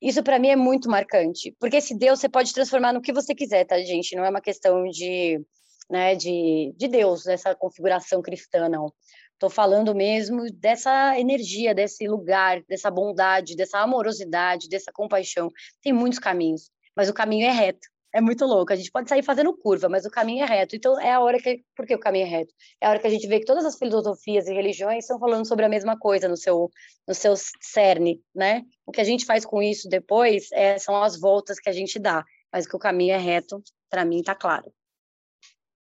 Isso para mim é muito marcante, porque esse Deus você pode transformar no que você quiser, tá, gente? Não é uma questão de, né, de, de Deus, essa configuração cristã, não. Estou falando mesmo dessa energia, desse lugar, dessa bondade, dessa amorosidade, dessa compaixão. Tem muitos caminhos, mas o caminho é reto. É muito louco. A gente pode sair fazendo curva, mas o caminho é reto. Então é a hora que. Por que o caminho é reto? É a hora que a gente vê que todas as filosofias e religiões estão falando sobre a mesma coisa no seu, no seu cerne, né? O que a gente faz com isso depois é, são as voltas que a gente dá. Mas que o caminho é reto, para mim, está claro.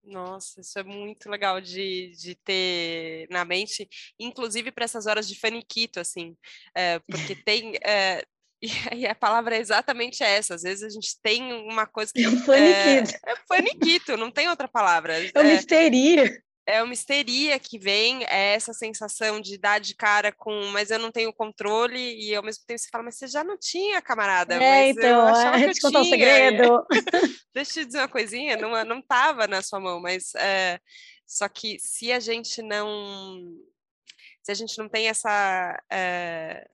Nossa, isso é muito legal de, de ter na mente, inclusive para essas horas de faniquito, assim, é, porque tem. É, e a palavra é exatamente essa. Às vezes a gente tem uma coisa que. É faniquito. É, é faniquito, não tem outra palavra. É uma histeria. É uma histeria que vem, é essa sensação de dar de cara com, mas eu não tenho controle, e ao mesmo tempo você fala, mas você já não tinha, camarada. É, então, eu é, que eu contar um segredo. Deixa eu dizer uma coisinha, não, não tava na sua mão, mas é, só que se a gente não se a gente não tem essa é,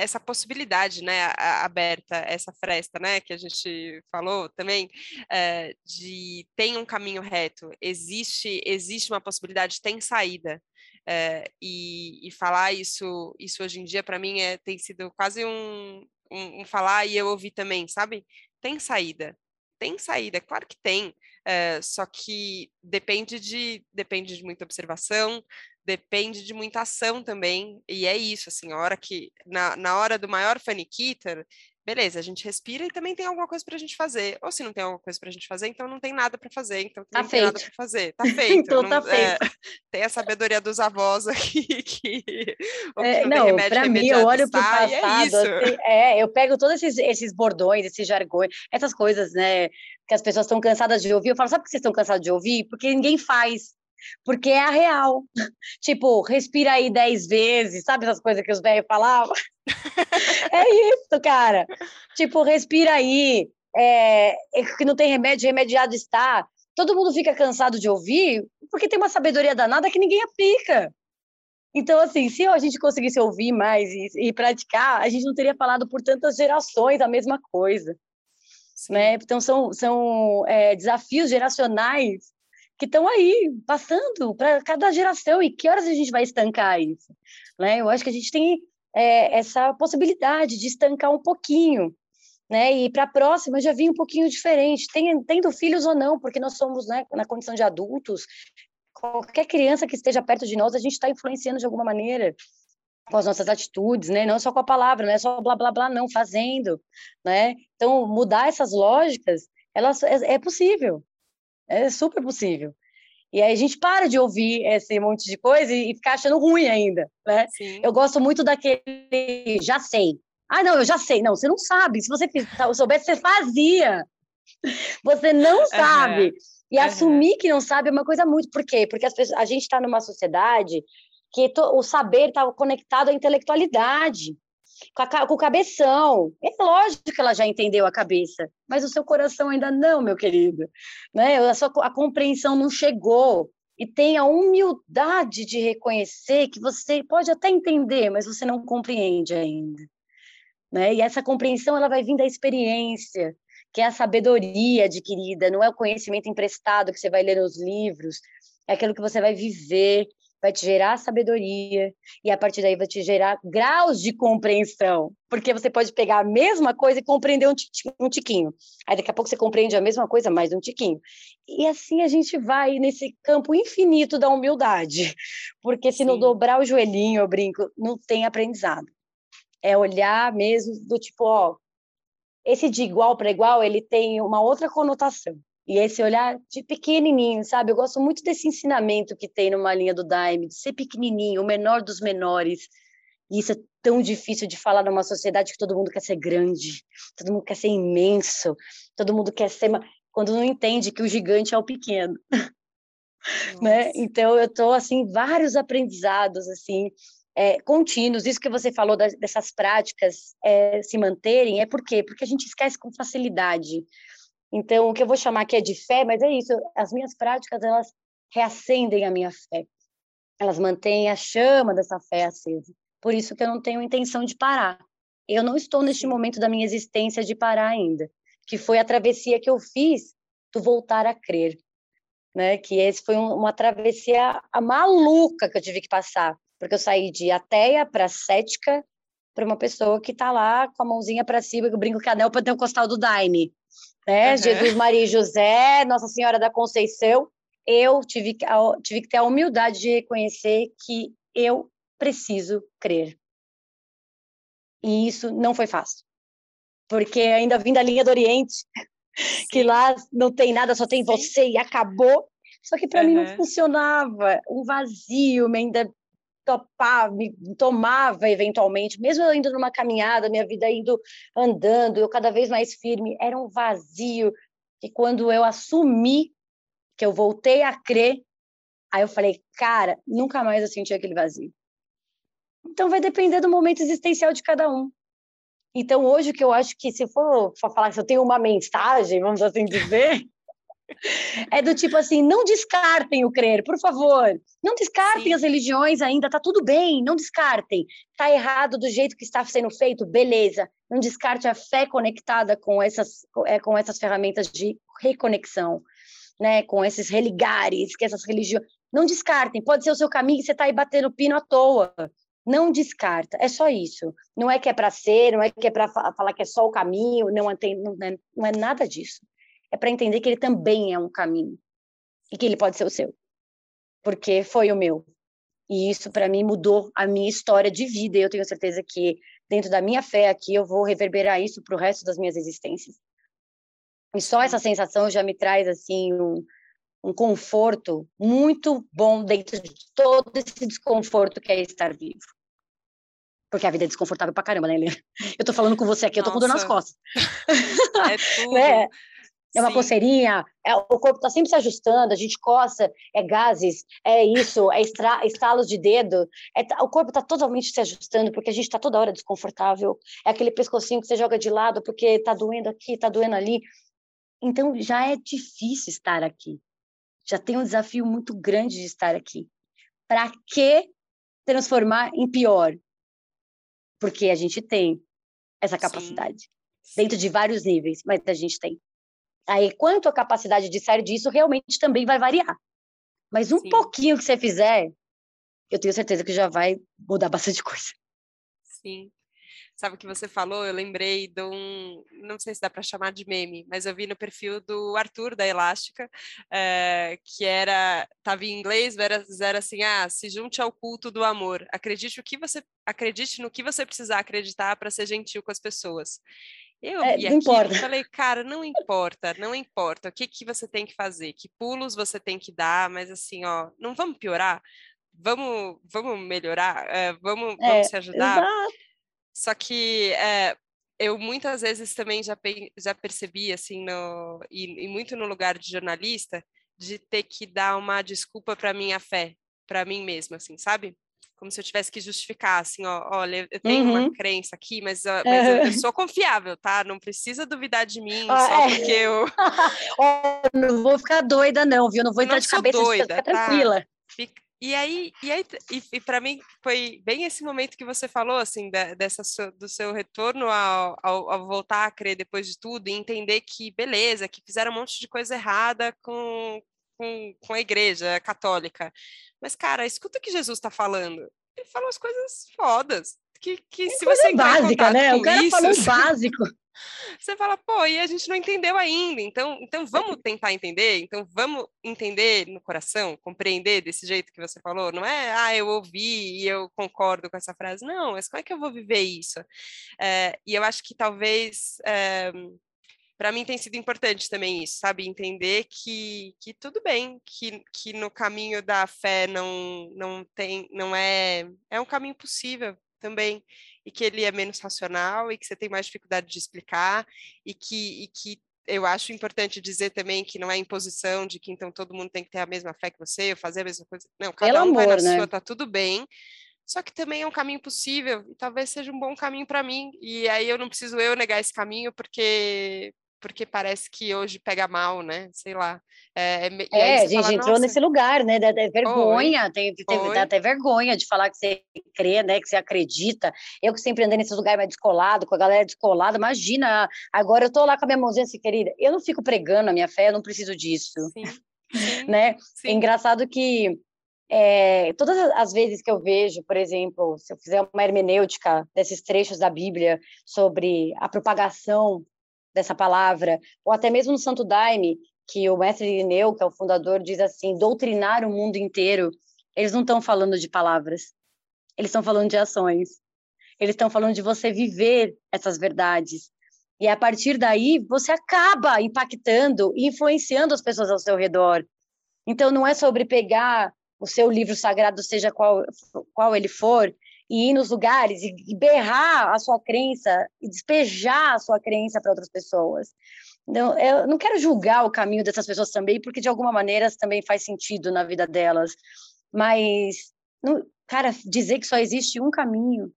essa possibilidade, né, aberta, essa fresta, né, que a gente falou também, é, de tem um caminho reto, existe existe uma possibilidade, tem saída, é, e, e, falar isso isso hoje em dia para mim é tem sido quase um, um, um falar e eu ouvi também, sabe? Tem saída, tem saída, claro que tem, é, só que depende de depende de muita observação, depende de muita ação também, e é isso, assim, a hora que, na, na hora do maior faniquita, beleza, a gente respira e também tem alguma coisa para a gente fazer. Ou se não tem alguma coisa para a gente fazer, então não tem nada para fazer, então tá não feito. tem nada para fazer. Tá feito. então não, tá feito. É, tem a sabedoria dos avós aqui que, é, não, para mim eu olho para o passado, é, assim, é, eu pego todos esses, esses bordões, esses jargões, essas coisas, né, que as pessoas estão cansadas de ouvir. Eu falo, sabe por que vocês estão cansados de ouvir? Porque ninguém faz porque é a real. tipo, respira aí dez vezes, sabe essas coisas que os velhos falavam? é isso, cara. Tipo, respira aí, é, é, que não tem remédio, remediado está. Todo mundo fica cansado de ouvir porque tem uma sabedoria danada que ninguém aplica. Então, assim, se a gente conseguisse ouvir mais e, e praticar, a gente não teria falado por tantas gerações a mesma coisa. Né? Então, são, são é, desafios geracionais que estão aí, passando para cada geração, e que horas a gente vai estancar isso? Né? Eu acho que a gente tem é, essa possibilidade de estancar um pouquinho, né? E para a próxima já vim um pouquinho diferente, tendo filhos ou não, porque nós somos né, na condição de adultos, qualquer criança que esteja perto de nós, a gente está influenciando de alguma maneira com as nossas atitudes, né? Não só com a palavra, não é só blá blá blá, não, fazendo, né? Então, mudar essas lógicas, elas é, é possível, é super possível. E aí a gente para de ouvir esse monte de coisa e, ficar achando ruim ainda, né? Sim. Eu gosto muito daquele já sei. Ah, não, eu já sei. Não, você não sabe. Se você soubesse, você fazia. Você não sabe. Uhum. E uhum. assumir que não sabe é uma coisa muito. Por quê? Porque as pessoas, a gente está numa sociedade que to, o saber está conectado à intelectualidade com, a, com o cabeção. É lógico que ela já entendeu a cabeça, mas o seu coração ainda não, meu querido. Né? A, sua, a compreensão não chegou. E tenha a humildade de reconhecer que você pode até entender, mas você não compreende ainda. Né? E essa compreensão ela vai vir da experiência, que é a sabedoria adquirida, não é o conhecimento emprestado que você vai ler nos livros, é aquilo que você vai viver, vai te gerar sabedoria e a partir daí vai te gerar graus de compreensão, porque você pode pegar a mesma coisa e compreender um, um tiquinho. Aí daqui a pouco você compreende a mesma coisa mais um tiquinho. E assim a gente vai nesse campo infinito da humildade, porque se Sim. não dobrar o joelhinho, eu brinco, não tem aprendizado. É olhar mesmo do tipo, ó, esse de igual para igual, ele tem uma outra conotação. E esse olhar de pequenininho, sabe? Eu gosto muito desse ensinamento que tem numa linha do Daime, de ser pequenininho, o menor dos menores. E isso é tão difícil de falar numa sociedade que todo mundo quer ser grande, todo mundo quer ser imenso, todo mundo quer ser. Quando não entende que o gigante é o pequeno. né? Então, eu estou, assim, vários aprendizados, assim, é, contínuos. Isso que você falou das, dessas práticas é, se manterem, é por quê? Porque a gente esquece com facilidade. Então, o que eu vou chamar aqui é de fé, mas é isso, as minhas práticas, elas reacendem a minha fé. Elas mantêm a chama dessa fé acesa. Por isso que eu não tenho intenção de parar. Eu não estou neste momento da minha existência de parar ainda, que foi a travessia que eu fiz do voltar a crer, né? Que esse foi um, uma travessia maluca que eu tive que passar, porque eu saí de ateia para cética para uma pessoa que está lá com a mãozinha para cima, que eu brinco que a Nel ter o costal do Daime, né? Uhum. Jesus, Maria e José, Nossa Senhora da Conceição. Eu tive, tive que ter a humildade de reconhecer que eu preciso crer. E isso não foi fácil. Porque ainda vim da linha do Oriente, que lá não tem nada, só tem você e acabou. Só que para uhum. mim não funcionava. Um vazio, ainda topava, me tomava eventualmente, mesmo eu indo numa caminhada, minha vida indo andando, eu cada vez mais firme, era um vazio que quando eu assumi que eu voltei a crer, Aí eu falei, cara, nunca mais eu senti aquele vazio. Então vai depender do momento existencial de cada um. Então hoje o que eu acho que se for, falar que eu tenho uma mensagem, vamos assim dizer, é do tipo assim, não descartem o crer, por favor. Não descartem Sim. as religiões ainda, tá tudo bem, não descartem. Tá errado do jeito que está sendo feito, beleza. Não descarte a fé conectada com essas, é, com essas ferramentas de reconexão, né? Com esses religares, que essas religiões. Não descartem, pode ser o seu caminho e você tá aí batendo pino à toa. Não descarta, é só isso. Não é que é para ser, não é que é para falar que é só o caminho, não, tem, não, é, não é nada disso é para entender que ele também é um caminho e que ele pode ser o seu, porque foi o meu. E isso para mim mudou a minha história de vida. E eu tenho certeza que dentro da minha fé aqui eu vou reverberar isso para o resto das minhas existências. E só essa sensação já me traz assim um, um conforto muito bom dentro de todo esse desconforto que é estar vivo. Porque a vida é desconfortável pra caramba, né, Helena? Eu tô falando com você aqui, eu tô Nossa. com dor nas costas. É tudo. né? É uma Sim. coceirinha, é, o corpo está sempre se ajustando, a gente coça, é gases, é isso, é estra, estalos de dedo, é, o corpo está totalmente se ajustando, porque a gente está toda hora desconfortável, é aquele pescocinho que você joga de lado porque está doendo aqui, está doendo ali. Então, já é difícil estar aqui, já tem um desafio muito grande de estar aqui. Para que transformar em pior? Porque a gente tem essa capacidade, Sim. dentro de vários níveis, mas a gente tem. Aí, quanto a capacidade de sair disso, realmente também vai variar. Mas um Sim. pouquinho que você fizer, eu tenho certeza que já vai mudar bastante coisa. Sim. Sabe o que você falou? Eu lembrei de um, não sei se dá para chamar de meme, mas eu vi no perfil do Arthur da Elástica, é, que era, estava em inglês, era, era assim, ah, se junte ao culto do amor. Acredite o que você, acredite no que você precisar acreditar para ser gentil com as pessoas. Eu é, vi importa. falei, cara, não importa, não importa. O que, que você tem que fazer? Que pulos você tem que dar? Mas assim, ó, não vamos piorar? Vamos, vamos melhorar? É, vamos, é, vamos se ajudar? Exato. Só que é, eu muitas vezes também já, já percebi, assim, no, e, e muito no lugar de jornalista, de ter que dar uma desculpa para minha fé, para mim mesma, assim, sabe? Como se eu tivesse que justificar, assim, ó, olha, eu tenho uhum. uma crença aqui, mas, mas uhum. eu, eu, sou confiável, tá? Não precisa duvidar de mim ah, só é. porque eu... oh, não vou ficar doida não, viu? Não vou entrar não de cabeça, doida, fica tá? tranquila. Fica... E aí, e, aí, e, e para mim foi bem esse momento que você falou, assim, da, dessa do seu retorno ao, ao, ao, voltar a crer depois de tudo e entender que, beleza, que fizeram um monte de coisa errada com, com, com a igreja católica. Mas, cara, escuta o que Jesus está falando. Ele falou as coisas fodas. Que, que se você básica, né? O cara isso, falou básico. Você fala, pô, e a gente não entendeu ainda, então, então vamos tentar entender, então vamos entender no coração, compreender desse jeito que você falou, não é, ah, eu ouvi e eu concordo com essa frase, não, mas como é que eu vou viver isso? É, e eu acho que talvez é, para mim tem sido importante também isso, sabe? Entender que, que tudo bem, que, que no caminho da fé não, não tem, não é, é um caminho possível também, e que ele é menos racional e que você tem mais dificuldade de explicar e que, e que eu acho importante dizer também que não é imposição de que então todo mundo tem que ter a mesma fé que você, ou fazer a mesma coisa. Não, cada Pelo um amor, vai na né? sua, tá tudo bem. Só que também é um caminho possível e talvez seja um bom caminho para mim. E aí eu não preciso eu negar esse caminho porque porque parece que hoje pega mal, né? Sei lá. É, é a gente fala, entrou nesse lugar, né? Da, da vergonha, tem, tem, dá até vergonha de falar que você crê, né? Que você acredita. Eu que sempre andei nesses lugares mais descolado, com a galera descolada, imagina, agora eu tô lá com a minha mãozinha assim, querida, eu não fico pregando a minha fé, eu não preciso disso. Sim. Sim. né? Sim. É engraçado que é, todas as vezes que eu vejo, por exemplo, se eu fizer uma hermenêutica desses trechos da Bíblia sobre a propagação dessa palavra, ou até mesmo no Santo Daime, que o mestre Irineu, que é o fundador, diz assim, doutrinar o mundo inteiro, eles não estão falando de palavras, eles estão falando de ações, eles estão falando de você viver essas verdades, e a partir daí você acaba impactando e influenciando as pessoas ao seu redor. Então não é sobre pegar o seu livro sagrado, seja qual, qual ele for, e ir nos lugares e, berrar a sua crença e despejar a sua crença para outras pessoas. Não, eu não quero julgar o caminho dessas pessoas também, porque de alguma maneira também faz sentido na vida delas. Mas, não, cara, dizer que só existe um caminho.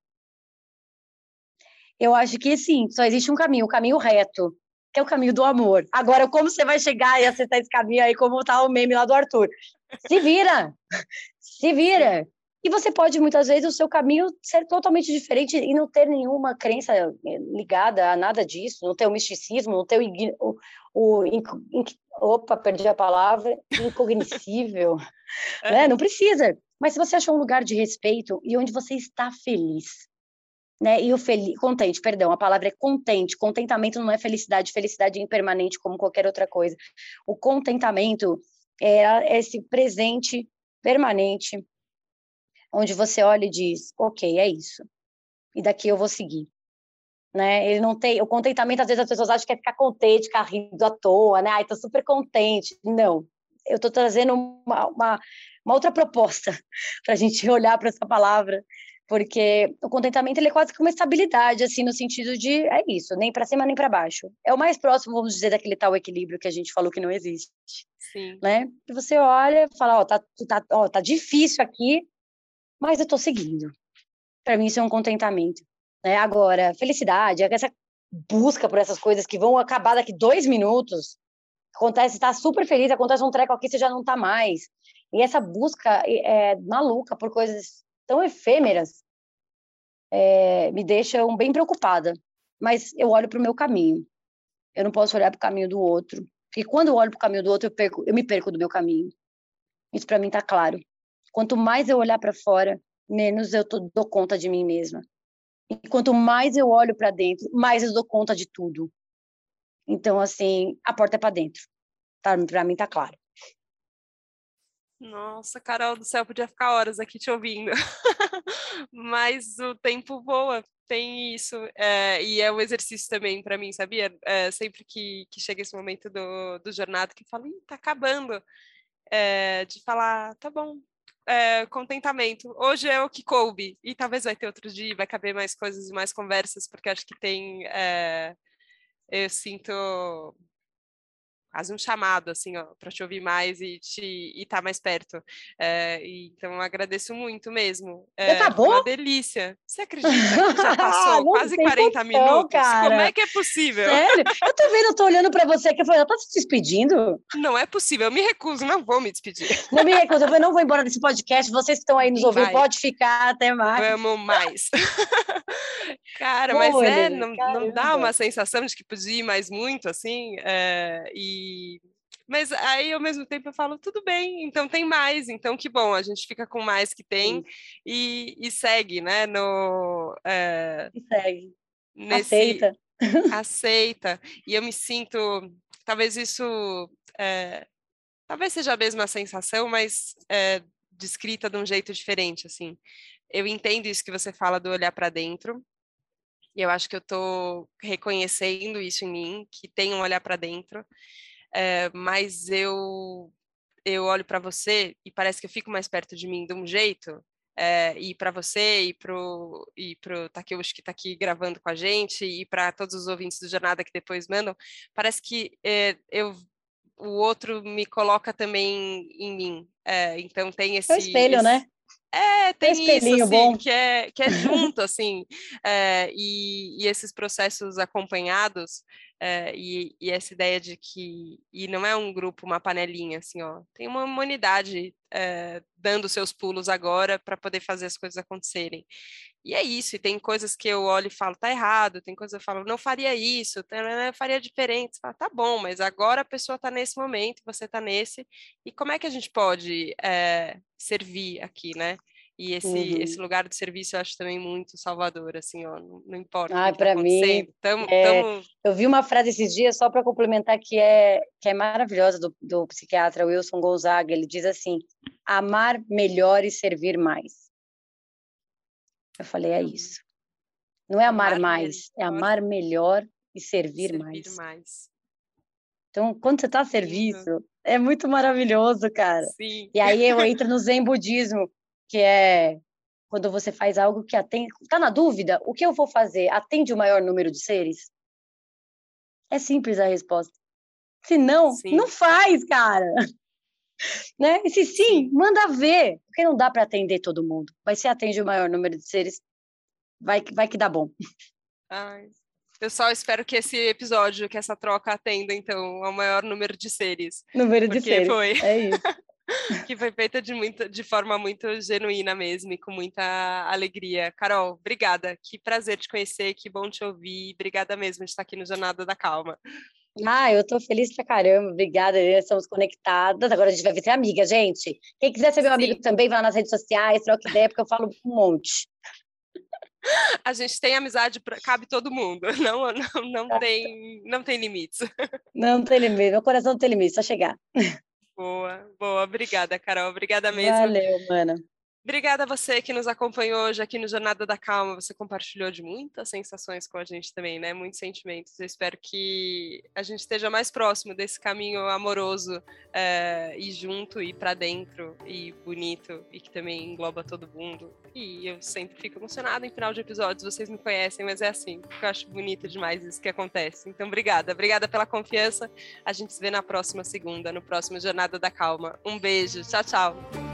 Eu acho que sim, só existe um caminho, o caminho reto, que é o caminho do amor. Agora, como você vai chegar e acertar esse caminho aí, como tá o meme lá do Arthur? Se vira! Se vira! E você pode, muitas vezes, o seu caminho ser totalmente diferente e não ter nenhuma crença eh, ligada a nada disso, não ter o misticismo, não ter o. o, o opa, perdi a palavra, incognoscível. né? Não precisa. Mas se você achou um lugar de respeito e onde você está feliz, né? E o feliz, contente, perdão, a palavra é contente. Contentamento não é felicidade, felicidade é impermanente como qualquer outra coisa. O contentamento é esse presente permanente onde você olha e diz, ok, é isso. E daqui eu vou seguir. Né? Ele não tem, o contentamento, às vezes as pessoas acham que é ficar contente, ficar rindo à toa, né? Ai, tô super contente. Não, eu tô trazendo uma, uma, uma outra proposta para a gente olhar para essa palavra, porque o contentamento ele é quase que uma estabilidade, assim, no sentido de é isso, nem para cima nem para baixo. É o mais próximo, vamos dizer, daquele tal equilíbrio que a gente falou que não existe. Sim. Né? E você olha, fala, ó, tá, tá, ó, tá difícil aqui, mas eu estou seguindo. Para mim, isso é um contentamento. Né? Agora, felicidade, essa busca por essas coisas que vão acabar daqui dois minutos. Acontece, está super feliz, acontece um treco aqui, você já não está mais. E essa busca é, maluca por coisas tão efêmeras é, me deixa bem preocupada. Mas eu olho para o meu caminho. Eu não posso olhar para o caminho do outro. Porque quando eu olho para o caminho do outro, eu, perco, eu me perco do meu caminho. Isso para mim está claro. Quanto mais eu olhar para fora, menos eu tô, dou conta de mim mesma. E quanto mais eu olho para dentro, mais eu dou conta de tudo. Então, assim, a porta é para dentro. Tá, para mim tá claro. Nossa, Carol do céu, podia ficar horas aqui te ouvindo. Mas o tempo voa, tem isso. É, e é um exercício também para mim, sabia? É, sempre que, que chega esse momento do, do jornada, que eu falo, tá acabando. É, de falar, tá bom, é, contentamento. Hoje é o que coube, e talvez vai ter outro dia, vai caber mais coisas e mais conversas, porque acho que tem. É, eu sinto quase um chamado, assim, para te ouvir mais e te estar tá mais perto. É, então, agradeço muito mesmo. É acabou? Uma delícia. Você acredita que já passou quase 40 minutos? Cara. Como é que é possível? Sério? Eu tô vendo, eu tô olhando para você que eu falei, ela tá se despedindo? Não é possível, eu me recuso, não vou me despedir. Não me recuso, eu não vou embora desse podcast, vocês que estão aí nos ouvindo, pode ficar até mais. Vamos mais. Cara, mas é, não, não, dá uma sensação de que podia ir mais muito, assim, é, e... Mas aí, ao mesmo tempo, eu falo, tudo bem, então tem mais, então que bom, a gente fica com mais que tem e, e, segue, né, no... É, e segue. Nesse, aceita. Aceita. E eu me sinto, talvez isso... É, talvez seja a mesma sensação, mas é, descrita de um jeito diferente, assim. Eu entendo isso que você fala do olhar para dentro, e eu acho que eu estou reconhecendo isso em mim, que tem um olhar para dentro, é, mas eu eu olho para você e parece que eu fico mais perto de mim de um jeito, é, e para você e pro e pro Takeuchi que está aqui gravando com a gente e para todos os ouvintes do Jornada que depois mandam, parece que é, eu o outro me coloca também em mim. É, então tem esse. É o espelho, esse, né? É, tem isso, assim, bom. que é, que é junto, assim, é, e, e, esses processos acompanhados, é, e, e, essa ideia de que, e não é um grupo, uma panelinha, assim, ó, tem uma humanidade é, dando seus pulos agora para poder fazer as coisas acontecerem. E é isso, e tem coisas que eu olho e falo, tá errado, tem coisas que eu falo, não faria isso, eu faria diferente. Você fala, tá bom, mas agora a pessoa está nesse momento, você está nesse, e como é que a gente pode é, servir aqui, né? E esse, uhum. esse lugar de serviço eu acho também muito salvador, assim, ó, não, não importa. Ah, para tá mim. Tamo, é, tamo... Eu vi uma frase esses dias, só para complementar, que é, que é maravilhosa do, do psiquiatra Wilson Gonzaga. Ele diz assim: amar melhor e servir mais. Eu falei, é isso. Não é amar, amar mais, melhor. é amar melhor e servir, servir mais. mais. Então, quando você está a serviço, é muito maravilhoso, cara. Sim. E aí eu entro no Zen Budismo, que é quando você faz algo que atende. Está na dúvida? O que eu vou fazer? Atende o maior número de seres? É simples a resposta. Se não, sim. não faz, cara. Né? E se sim, manda ver, porque não dá para atender todo mundo. Mas se atende o maior número de seres, vai, vai que dá bom. Ai, eu só espero que esse episódio, que essa troca atenda, então, ao maior número de seres. Número de seres. Foi. É isso. que foi feita de, muito, de forma muito genuína mesmo e com muita alegria. Carol, obrigada. Que prazer te conhecer, que bom te ouvir. Obrigada mesmo de estar aqui no Jornada da Calma. Ah, eu tô feliz pra caramba. Obrigada, estamos conectadas. Agora a gente vai ser amiga, gente. Quem quiser ser meu Sim. amigo também, vai lá nas redes sociais, troca ideia, porque eu falo um monte. A gente tem amizade, pra, cabe todo mundo, não, não, não, tá. tem, não tem limites. Não tem limite, meu coração não tem limite, só chegar. Boa, boa, obrigada, Carol, obrigada mesmo. Valeu, mana. Obrigada a você que nos acompanhou hoje aqui no Jornada da Calma. Você compartilhou de muitas sensações com a gente também, né? Muitos sentimentos. Eu espero que a gente esteja mais próximo desse caminho amoroso é, e junto e para dentro e bonito e que também engloba todo mundo. E eu sempre fico emocionada em final de episódios. Vocês me conhecem, mas é assim. Eu acho bonito demais isso que acontece. Então, obrigada. Obrigada pela confiança. A gente se vê na próxima segunda, no próximo Jornada da Calma. Um beijo. Tchau, tchau.